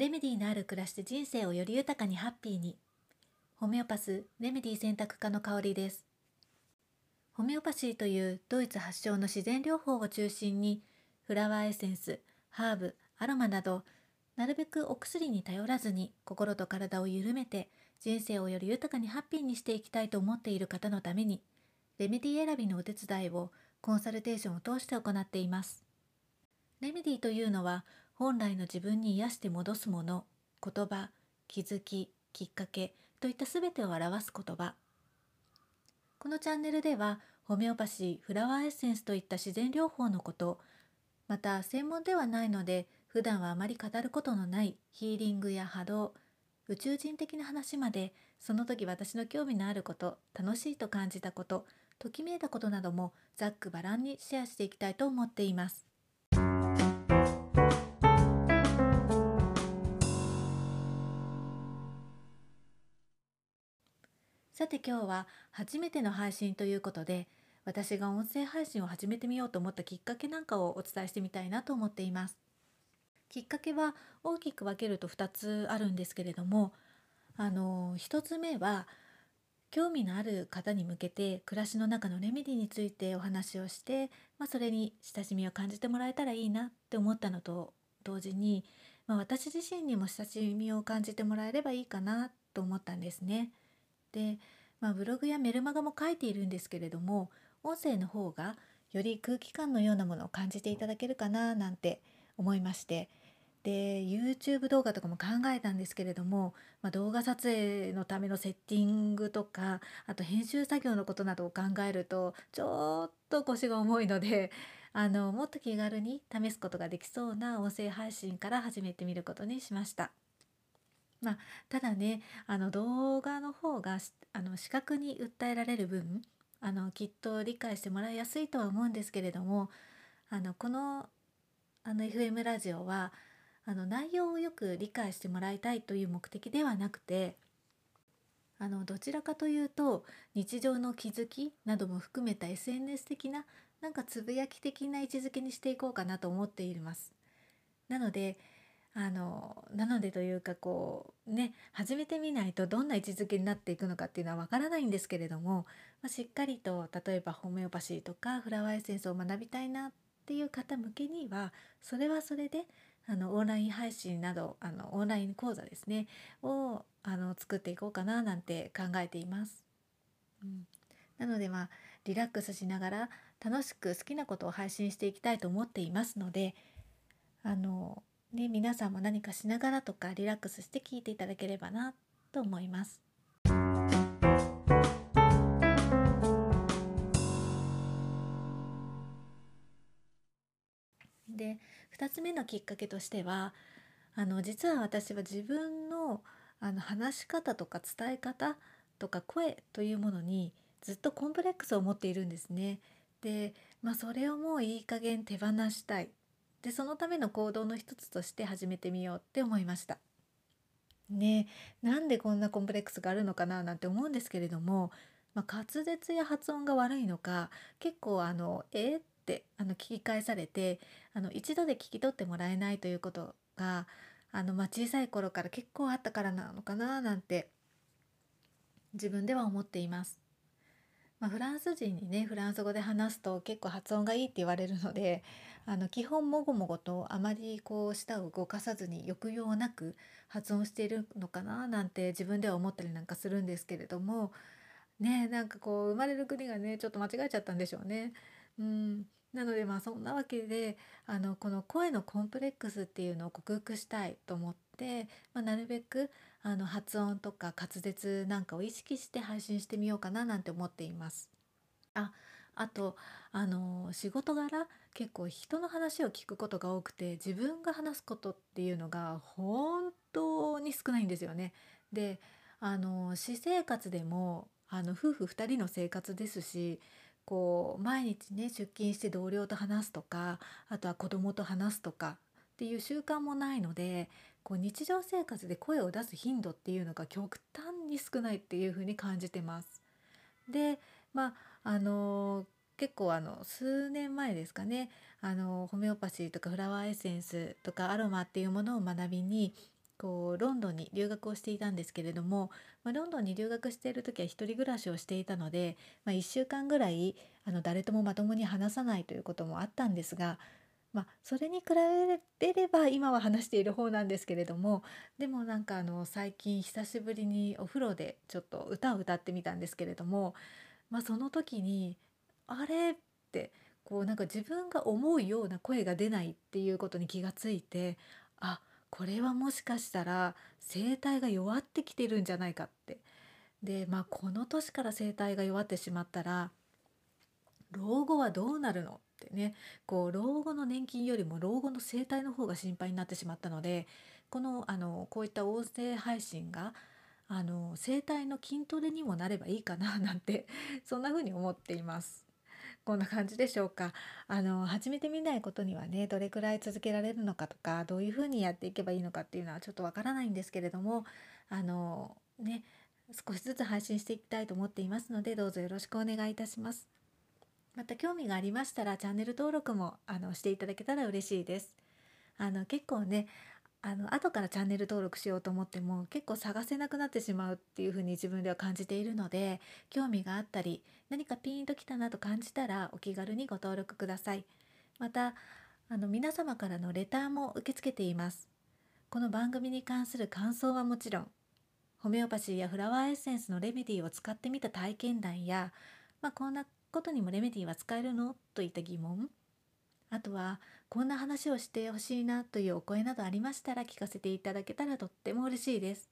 レメディーのある暮らしで人生をより豊かにハッピーにホメオパスレメディ選択科の香りですホメオパシーというドイツ発祥の自然療法を中心にフラワーエッセンスハーブアロマなどなるべくお薬に頼らずに心と体を緩めて人生をより豊かにハッピーにしていきたいと思っている方のためにレメディー選びのお手伝いをコンサルテーションを通して行っています。レメディというのは本来の自分に癒して戻すもの、言葉、気づき、きっかけといった全てを表す言葉。このチャンネルではホメオパシー、フラワーエッセンスといった自然療法のこと、また専門ではないので普段はあまり語ることのないヒーリングや波動、宇宙人的な話までその時私の興味のあること楽しいと感じたことときめいたことなどもざっくばらんにシェアしていきたいと思っていますさて今日は初めての配信ということで私が音声配信を始めてみようと思ったきっかけなんかをお伝えしてみたいなと思っていますきっかけは大きく分けると2つあるんですけれどもあの1つ目は興味のある方に向けて暮らしの中のレメディについてお話をして、まあ、それに親しみを感じてもらえたらいいなって思ったのと同時に、まあ、私自身にも親しみを感じてもらえればいいかなと思ったんですね。で、まあ、ブログやメルマガも書いているんですけれども音声の方がより空気感のようなものを感じていただけるかななんて思いましてで YouTube 動画とかも考えたんですけれども、まあ、動画撮影のためのセッティングとかあと編集作業のことなどを考えるとちょっと腰が重いのであのもっと気軽に試すことができそうな音声配信から始めてみることにしました。まあ、ただねあの動画の方があの視覚に訴えられる分あのきっと理解してもらいやすいとは思うんですけれどもあのこのあの FM ラジオはあの内容をよく理解してもらいたいという目的ではなくてあのどちらかというと日常の気づきなども含めた SNS 的ななんかつぶやき的な位置づけにしていこうかなと思っています。なのであのなのでというかこうね始めてみないとどんな位置づけになっていくのかっていうのはわからないんですけれども、まあ、しっかりと例えばホメオパシーとかフラワーエッセンスを学びたいなっていう方向けにはそれはそれであのオンライン配信などあのオンライン講座ですねをあの作っていこうかななんて考えています。うん、なのでまあリラックスしながら楽しく好きなことを配信していきたいと思っていますのであの、ね、皆さんも何かしながらとかリラックスして聞いていただければなと思います。で2つ目のきっかけとしてはあの実は私は自分のあの話し方とか伝え方とか声というものにずっとコンプレックスを持っているんですね。で、まあ、それをもういい加減手放したい。でそのための行動の一つとして始めてみようって思いました。ねなんでこんなコンプレックスがあるのかななんて思うんですけれども、まあ、滑舌や発音が悪いのか結構あの「えっ?」ってあの聞き返されてあの一度で聞き取ってもらえないということがあの、まあ、小さい頃から結構あったからなのかななんて自分では思っています。まあ、フランス人にねフランス語で話すと結構発音がいいって言われるのであの基本もごもごとあまりこう舌を動かさずに抑揚なく発音しているのかななんて自分では思ったりなんかするんですけれどもねなんかこう生まれる国がねちょっと間違えちゃったんでしょうね。うんなのでまあそんなわけであのこの声のコンプレックスっていうのを克服したいと思って、まあ、なるべくあの発音とか滑舌なんかを意識して配信してみようかななんて思っています。ああとあの仕事柄結構人の話を聞くことが多くて自分が話すことっていうのが本当に少ないんですよね。であの私生活でもあの夫婦2人の生活ですしこう毎日ね出勤して同僚と話すとかあとは子供と話すとかっていう習慣もないのでこう日常生活で声を出す頻度っていうのが極端に少ないっていうふうに感じてます。でまああの結構あの数年前ですかねあのホメオパシーとかフラワーエッセンスとかアロマっていうものを学びにこうロンドンに留学をしていたんですけれども、まあ、ロンドンに留学している時は一人暮らしをしていたので、まあ、1週間ぐらいあの誰ともまともに話さないということもあったんですが、まあ、それに比べれば今は話している方なんですけれどもでもなんかあの最近久しぶりにお風呂でちょっと歌を歌ってみたんですけれども、まあ、その時にあれってこうなんか自分が思うような声が出ないっていうことに気がついてあこれはもしかしたら声帯が弱ってきてるんじゃないかって。でまあこの年から声帯が弱ってしまったら老後はどうなるのってねこう老後の年金よりも老後の声帯の方が心配になってしまったのでこのあのこういった音声配信があの声帯の筋トレにもなればいいかななんて そんな風に思っています。こんな感じでしょうか。あの始めてみないことにはねどれくらい続けられるのかとかどういうふうにやっていけばいいのかっていうのはちょっとわからないんですけれどもあのね少しずつ配信していきたいと思っていますのでどうぞよろしくお願いいたします。また興味がありましたらチャンネル登録もあのしていただけたら嬉しいです。あの結構ねあの後からチャンネル登録しようと思っても結構探せなくなってしまうっていうふうに自分では感じているので興味があったり何かピンときたなと感じたらお気軽にご登録くださいまたあの皆様からのレターも受け付けていますこの番組に関する感想はもちろんホメオパシーやフラワーエッセンスのレメディーを使ってみた体験談や、まあ、こんなことにもレメディは使えるの？といった疑問あとはこんな話をしてほしいなというお声などありましたら聞かせていただけたらとっても嬉しいです。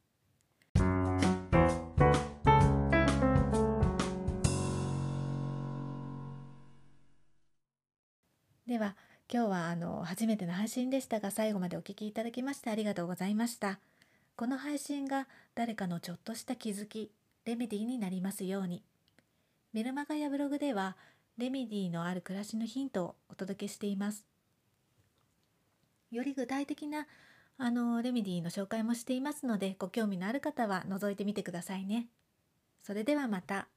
では今日はあの初めての配信でしたが最後までお聴きいただきましてありがとうございました。この配信が誰かのちょっとした気づき、レメディーになりますように。メルマガやブログではレメディのある暮らしのヒントをお届けしています。より具体的なあのレメディの紹介もしていますのでご興味のある方は覗いてみてくださいね。それではまた。